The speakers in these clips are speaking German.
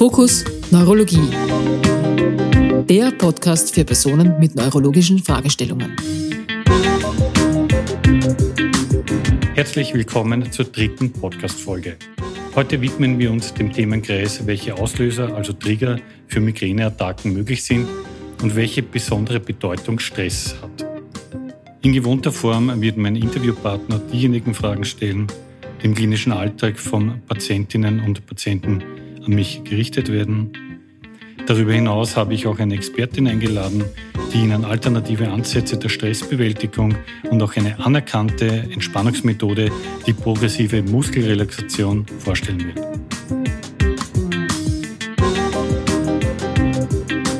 Fokus Neurologie. Der Podcast für Personen mit neurologischen Fragestellungen. Herzlich willkommen zur dritten Podcast-Folge. Heute widmen wir uns dem Themenkreis, welche Auslöser, also Trigger für Migräneattacken möglich sind und welche besondere Bedeutung Stress hat. In gewohnter Form wird mein Interviewpartner diejenigen Fragen stellen, die im klinischen Alltag von Patientinnen und Patienten an mich gerichtet werden. Darüber hinaus habe ich auch eine Expertin eingeladen, die Ihnen alternative Ansätze der Stressbewältigung und auch eine anerkannte Entspannungsmethode, die progressive Muskelrelaxation, vorstellen wird.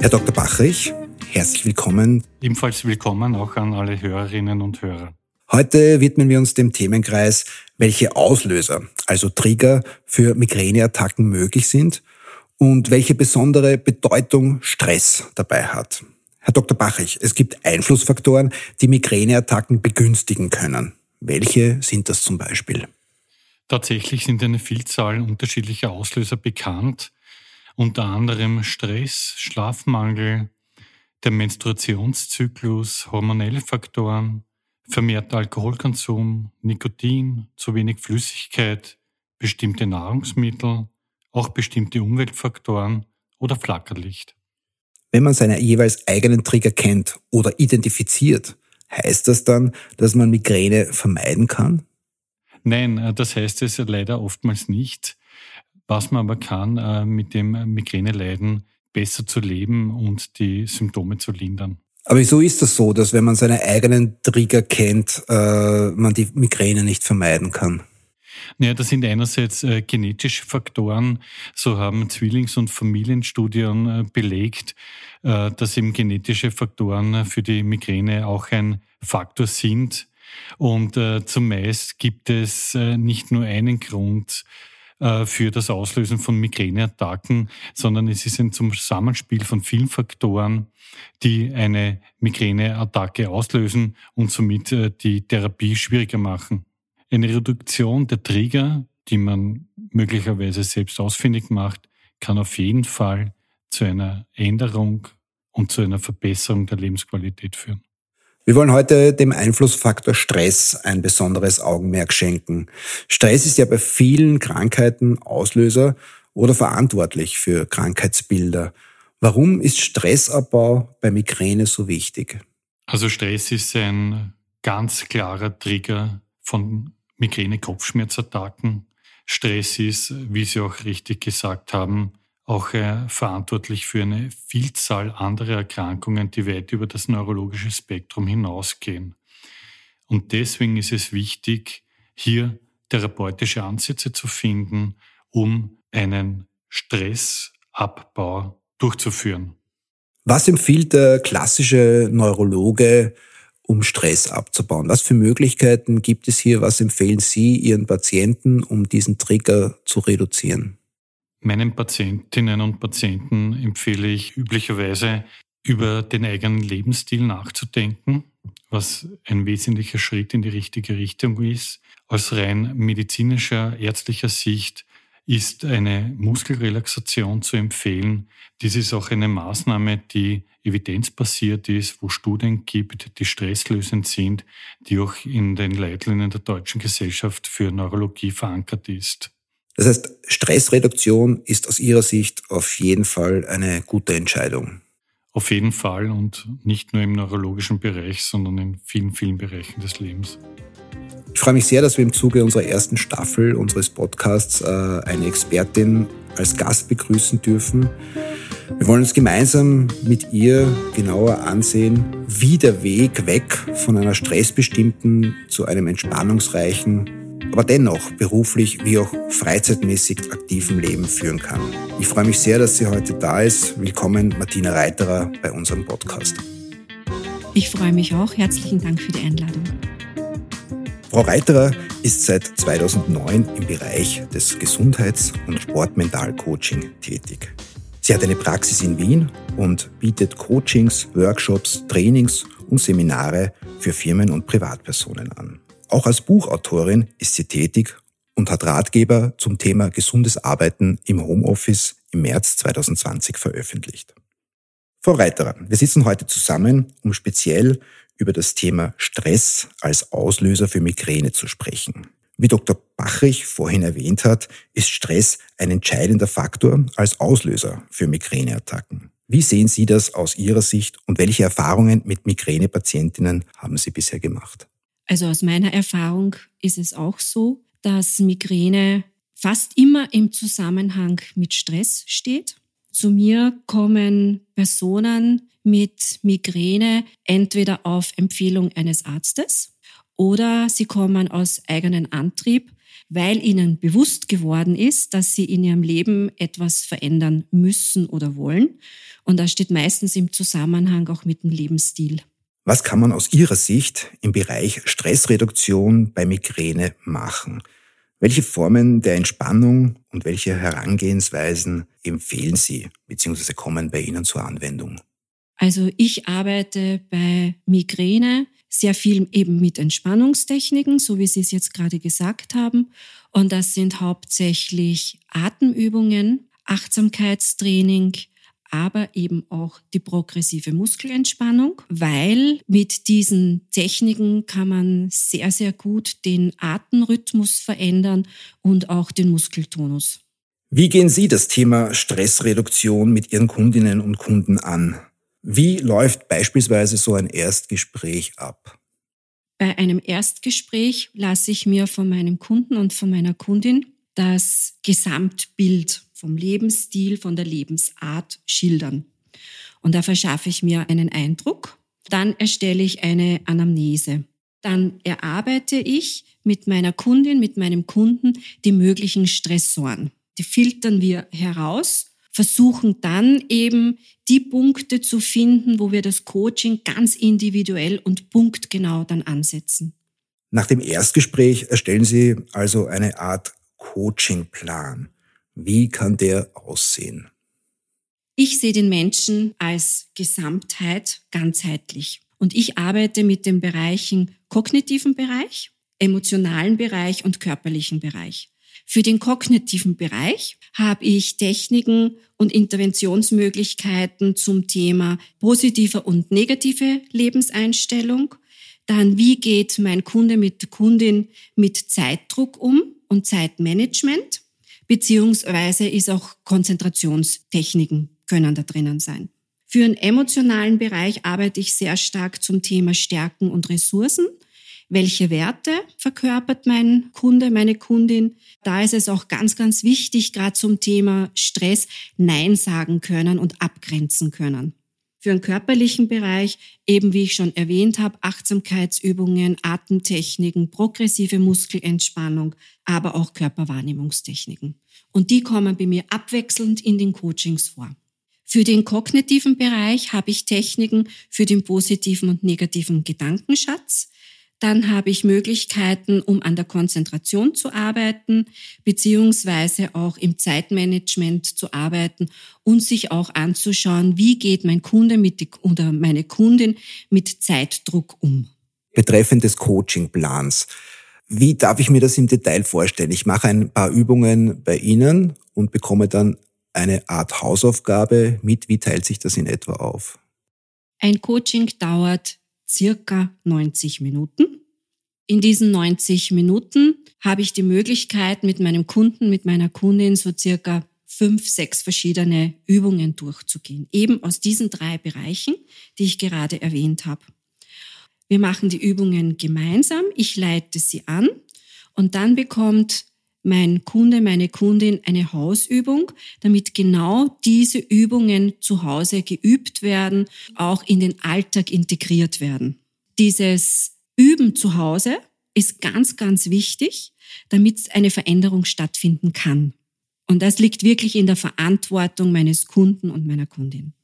Herr Dr. Bachrich, herzlich willkommen. Ebenfalls willkommen auch an alle Hörerinnen und Hörer. Heute widmen wir uns dem Themenkreis, welche Auslöser, also Trigger für Migräneattacken möglich sind und welche besondere Bedeutung Stress dabei hat. Herr Dr. Bachrich, es gibt Einflussfaktoren, die Migräneattacken begünstigen können. Welche sind das zum Beispiel? Tatsächlich sind eine Vielzahl unterschiedlicher Auslöser bekannt, unter anderem Stress, Schlafmangel, der Menstruationszyklus, hormonelle Faktoren, vermehrter Alkoholkonsum, Nikotin, zu wenig Flüssigkeit, bestimmte Nahrungsmittel, auch bestimmte Umweltfaktoren oder Flackerlicht. Wenn man seine jeweils eigenen Trigger kennt oder identifiziert, heißt das dann, dass man Migräne vermeiden kann? Nein, äh, das heißt es leider oftmals nicht. Was man aber kann, äh, mit dem Migräneleiden besser zu leben und die Symptome zu lindern. Aber wieso ist das so, dass wenn man seine eigenen Trigger kennt, äh, man die Migräne nicht vermeiden kann? Naja, das sind einerseits äh, genetische Faktoren. So haben Zwillings- und Familienstudien äh, belegt, äh, dass eben genetische Faktoren für die Migräne auch ein Faktor sind. Und äh, zumeist gibt es äh, nicht nur einen Grund, äh, für das Auslösen von Migräneattacken, sondern es ist ein Zusammenspiel von vielen Faktoren, die eine Migräneattacke auslösen und somit äh, die Therapie schwieriger machen. Eine Reduktion der Trigger, die man möglicherweise selbst ausfindig macht, kann auf jeden Fall zu einer Änderung und zu einer Verbesserung der Lebensqualität führen. Wir wollen heute dem Einflussfaktor Stress ein besonderes Augenmerk schenken. Stress ist ja bei vielen Krankheiten Auslöser oder verantwortlich für Krankheitsbilder. Warum ist Stressabbau bei Migräne so wichtig? Also Stress ist ein ganz klarer Trigger von Migräne-Kopfschmerzattacken. Stress ist, wie Sie auch richtig gesagt haben, auch äh, verantwortlich für eine Vielzahl anderer Erkrankungen, die weit über das neurologische Spektrum hinausgehen. Und deswegen ist es wichtig, hier therapeutische Ansätze zu finden, um einen Stressabbau durchzuführen. Was empfiehlt der klassische Neurologe, um Stress abzubauen? Was für Möglichkeiten gibt es hier? Was empfehlen Sie Ihren Patienten, um diesen Trigger zu reduzieren? Meinen Patientinnen und Patienten empfehle ich üblicherweise, über den eigenen Lebensstil nachzudenken, was ein wesentlicher Schritt in die richtige Richtung ist. Aus rein medizinischer, ärztlicher Sicht ist eine Muskelrelaxation zu empfehlen. Dies ist auch eine Maßnahme, die evidenzbasiert ist, wo Studien gibt, die stresslösend sind, die auch in den Leitlinien der Deutschen Gesellschaft für Neurologie verankert ist. Das heißt, Stressreduktion ist aus Ihrer Sicht auf jeden Fall eine gute Entscheidung. Auf jeden Fall und nicht nur im neurologischen Bereich, sondern in vielen, vielen Bereichen des Lebens. Ich freue mich sehr, dass wir im Zuge unserer ersten Staffel unseres Podcasts äh, eine Expertin als Gast begrüßen dürfen. Wir wollen uns gemeinsam mit ihr genauer ansehen, wie der Weg weg von einer stressbestimmten zu einem entspannungsreichen aber dennoch beruflich wie auch freizeitmäßig aktiven Leben führen kann. Ich freue mich sehr, dass sie heute da ist. Willkommen, Martina Reiterer, bei unserem Podcast. Ich freue mich auch. Herzlichen Dank für die Einladung. Frau Reiterer ist seit 2009 im Bereich des Gesundheits- und Sportmentalcoaching tätig. Sie hat eine Praxis in Wien und bietet Coachings, Workshops, Trainings und Seminare für Firmen und Privatpersonen an. Auch als Buchautorin ist sie tätig und hat Ratgeber zum Thema gesundes Arbeiten im Homeoffice im März 2020 veröffentlicht. Frau Reiterer, wir sitzen heute zusammen, um speziell über das Thema Stress als Auslöser für Migräne zu sprechen. Wie Dr. Bachrich vorhin erwähnt hat, ist Stress ein entscheidender Faktor als Auslöser für Migräneattacken. Wie sehen Sie das aus Ihrer Sicht und welche Erfahrungen mit Migränepatientinnen haben Sie bisher gemacht? Also aus meiner Erfahrung ist es auch so, dass Migräne fast immer im Zusammenhang mit Stress steht. Zu mir kommen Personen mit Migräne entweder auf Empfehlung eines Arztes oder sie kommen aus eigenen Antrieb, weil ihnen bewusst geworden ist, dass sie in ihrem Leben etwas verändern müssen oder wollen. Und das steht meistens im Zusammenhang auch mit dem Lebensstil. Was kann man aus Ihrer Sicht im Bereich Stressreduktion bei Migräne machen? Welche Formen der Entspannung und welche Herangehensweisen empfehlen Sie bzw. kommen bei Ihnen zur Anwendung? Also ich arbeite bei Migräne sehr viel eben mit Entspannungstechniken, so wie Sie es jetzt gerade gesagt haben. Und das sind hauptsächlich Atemübungen, Achtsamkeitstraining, aber eben auch die progressive Muskelentspannung, weil mit diesen Techniken kann man sehr, sehr gut den Atemrhythmus verändern und auch den Muskeltonus. Wie gehen Sie das Thema Stressreduktion mit Ihren Kundinnen und Kunden an? Wie läuft beispielsweise so ein Erstgespräch ab? Bei einem Erstgespräch lasse ich mir von meinem Kunden und von meiner Kundin das Gesamtbild vom Lebensstil, von der Lebensart schildern. Und da verschaffe ich mir einen Eindruck. Dann erstelle ich eine Anamnese. Dann erarbeite ich mit meiner Kundin, mit meinem Kunden die möglichen Stressoren. Die filtern wir heraus versuchen dann eben die Punkte zu finden, wo wir das Coaching ganz individuell und punktgenau dann ansetzen. Nach dem Erstgespräch erstellen Sie also eine Art Coachingplan. Wie kann der aussehen? Ich sehe den Menschen als Gesamtheit ganzheitlich. Und ich arbeite mit den Bereichen kognitiven Bereich, emotionalen Bereich und körperlichen Bereich. Für den kognitiven Bereich habe ich Techniken und Interventionsmöglichkeiten zum Thema positive und negative Lebenseinstellung. Dann, wie geht mein Kunde mit Kundin mit Zeitdruck um und Zeitmanagement? Beziehungsweise ist auch Konzentrationstechniken können da drinnen sein. Für den emotionalen Bereich arbeite ich sehr stark zum Thema Stärken und Ressourcen welche Werte verkörpert mein Kunde, meine Kundin. Da ist es auch ganz, ganz wichtig, gerade zum Thema Stress Nein sagen können und abgrenzen können. Für den körperlichen Bereich, eben wie ich schon erwähnt habe, Achtsamkeitsübungen, Atemtechniken, progressive Muskelentspannung, aber auch Körperwahrnehmungstechniken. Und die kommen bei mir abwechselnd in den Coachings vor. Für den kognitiven Bereich habe ich Techniken für den positiven und negativen Gedankenschatz, dann habe ich Möglichkeiten, um an der Konzentration zu arbeiten, beziehungsweise auch im Zeitmanagement zu arbeiten und sich auch anzuschauen, wie geht mein Kunde mit oder meine Kundin mit Zeitdruck um. Betreffend des Coachingplans. Wie darf ich mir das im Detail vorstellen? Ich mache ein paar Übungen bei Ihnen und bekomme dann eine Art Hausaufgabe mit. Wie teilt sich das in etwa auf? Ein Coaching dauert circa 90 Minuten. In diesen 90 Minuten habe ich die Möglichkeit, mit meinem Kunden, mit meiner Kundin so circa fünf, sechs verschiedene Übungen durchzugehen. Eben aus diesen drei Bereichen, die ich gerade erwähnt habe. Wir machen die Übungen gemeinsam. Ich leite sie an und dann bekommt mein Kunde, meine Kundin eine Hausübung, damit genau diese Übungen zu Hause geübt werden, auch in den Alltag integriert werden. Dieses Üben zu Hause ist ganz, ganz wichtig, damit eine Veränderung stattfinden kann. Und das liegt wirklich in der Verantwortung meines Kunden und meiner Kundin.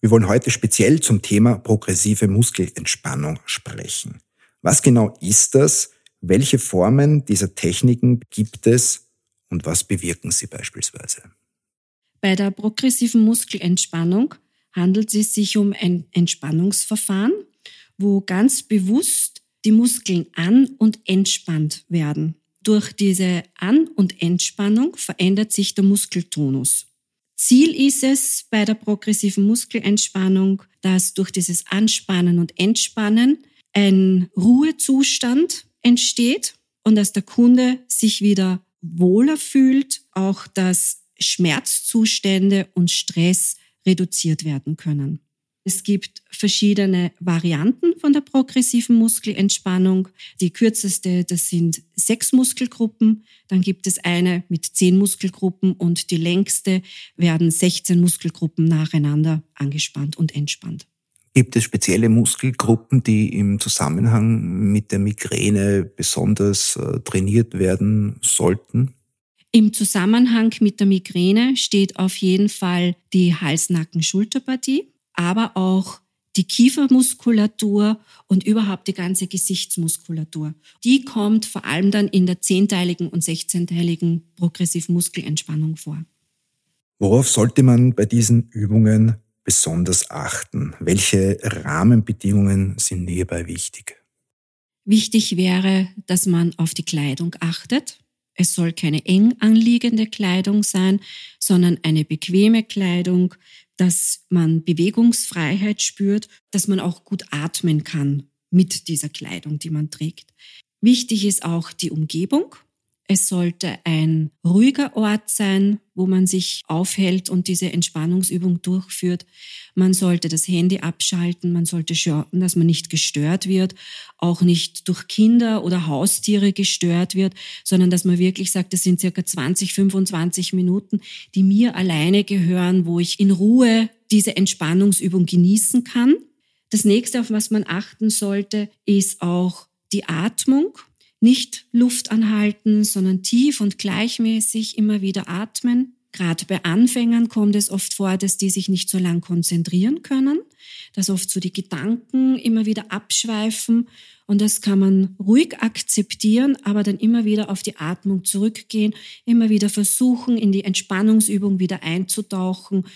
Wir wollen heute speziell zum Thema progressive Muskelentspannung sprechen. Was genau ist das? Welche Formen dieser Techniken gibt es und was bewirken sie beispielsweise? Bei der progressiven Muskelentspannung handelt es sich um ein Entspannungsverfahren, wo ganz bewusst die Muskeln an- und entspannt werden. Durch diese An- und Entspannung verändert sich der Muskeltonus. Ziel ist es bei der progressiven Muskelentspannung, dass durch dieses Anspannen und Entspannen ein Ruhezustand entsteht und dass der Kunde sich wieder wohler fühlt, auch dass Schmerzzustände und Stress reduziert werden können. Es gibt verschiedene Varianten von der progressiven Muskelentspannung. Die kürzeste, das sind sechs Muskelgruppen. Dann gibt es eine mit zehn Muskelgruppen und die längste werden 16 Muskelgruppen nacheinander angespannt und entspannt. Gibt es spezielle Muskelgruppen, die im Zusammenhang mit der Migräne besonders äh, trainiert werden sollten? Im Zusammenhang mit der Migräne steht auf jeden Fall die Hals-Nacken-Schulterpartie, aber auch die Kiefermuskulatur und überhaupt die ganze Gesichtsmuskulatur. Die kommt vor allem dann in der zehnteiligen und sechzehnteiligen progressiven Muskelentspannung vor. Worauf sollte man bei diesen Übungen besonders achten? Welche Rahmenbedingungen sind hierbei wichtig? Wichtig wäre, dass man auf die Kleidung achtet. Es soll keine eng anliegende Kleidung sein, sondern eine bequeme Kleidung, dass man Bewegungsfreiheit spürt, dass man auch gut atmen kann mit dieser Kleidung, die man trägt. Wichtig ist auch die Umgebung. Es sollte ein ruhiger Ort sein, wo man sich aufhält und diese Entspannungsübung durchführt. Man sollte das Handy abschalten, man sollte schauen, dass man nicht gestört wird, auch nicht durch Kinder oder Haustiere gestört wird, sondern dass man wirklich sagt, das sind circa 20, 25 Minuten, die mir alleine gehören, wo ich in Ruhe diese Entspannungsübung genießen kann. Das nächste, auf was man achten sollte, ist auch die Atmung nicht Luft anhalten, sondern tief und gleichmäßig immer wieder atmen. Gerade bei Anfängern kommt es oft vor, dass die sich nicht so lang konzentrieren können, dass oft so die Gedanken immer wieder abschweifen und das kann man ruhig akzeptieren, aber dann immer wieder auf die Atmung zurückgehen, immer wieder versuchen, in die Entspannungsübung wieder einzutauchen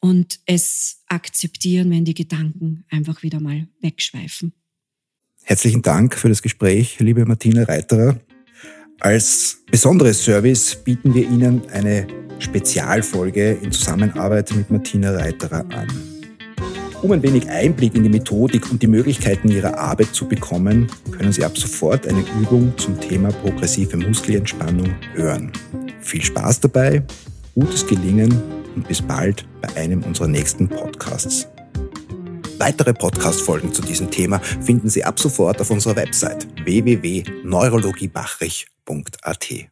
und es akzeptieren, wenn die Gedanken einfach wieder mal wegschweifen. Herzlichen Dank für das Gespräch, liebe Martina Reiterer. Als besonderes Service bieten wir Ihnen eine Spezialfolge in Zusammenarbeit mit Martina Reiterer an. Um ein wenig Einblick in die Methodik und die Möglichkeiten Ihrer Arbeit zu bekommen, können Sie ab sofort eine Übung zum Thema progressive Muskelentspannung hören. Viel Spaß dabei, gutes Gelingen und bis bald bei einem unserer nächsten Podcasts. Weitere Podcast-Folgen zu diesem Thema finden Sie ab sofort auf unserer Website www.neurologiebachrich.at.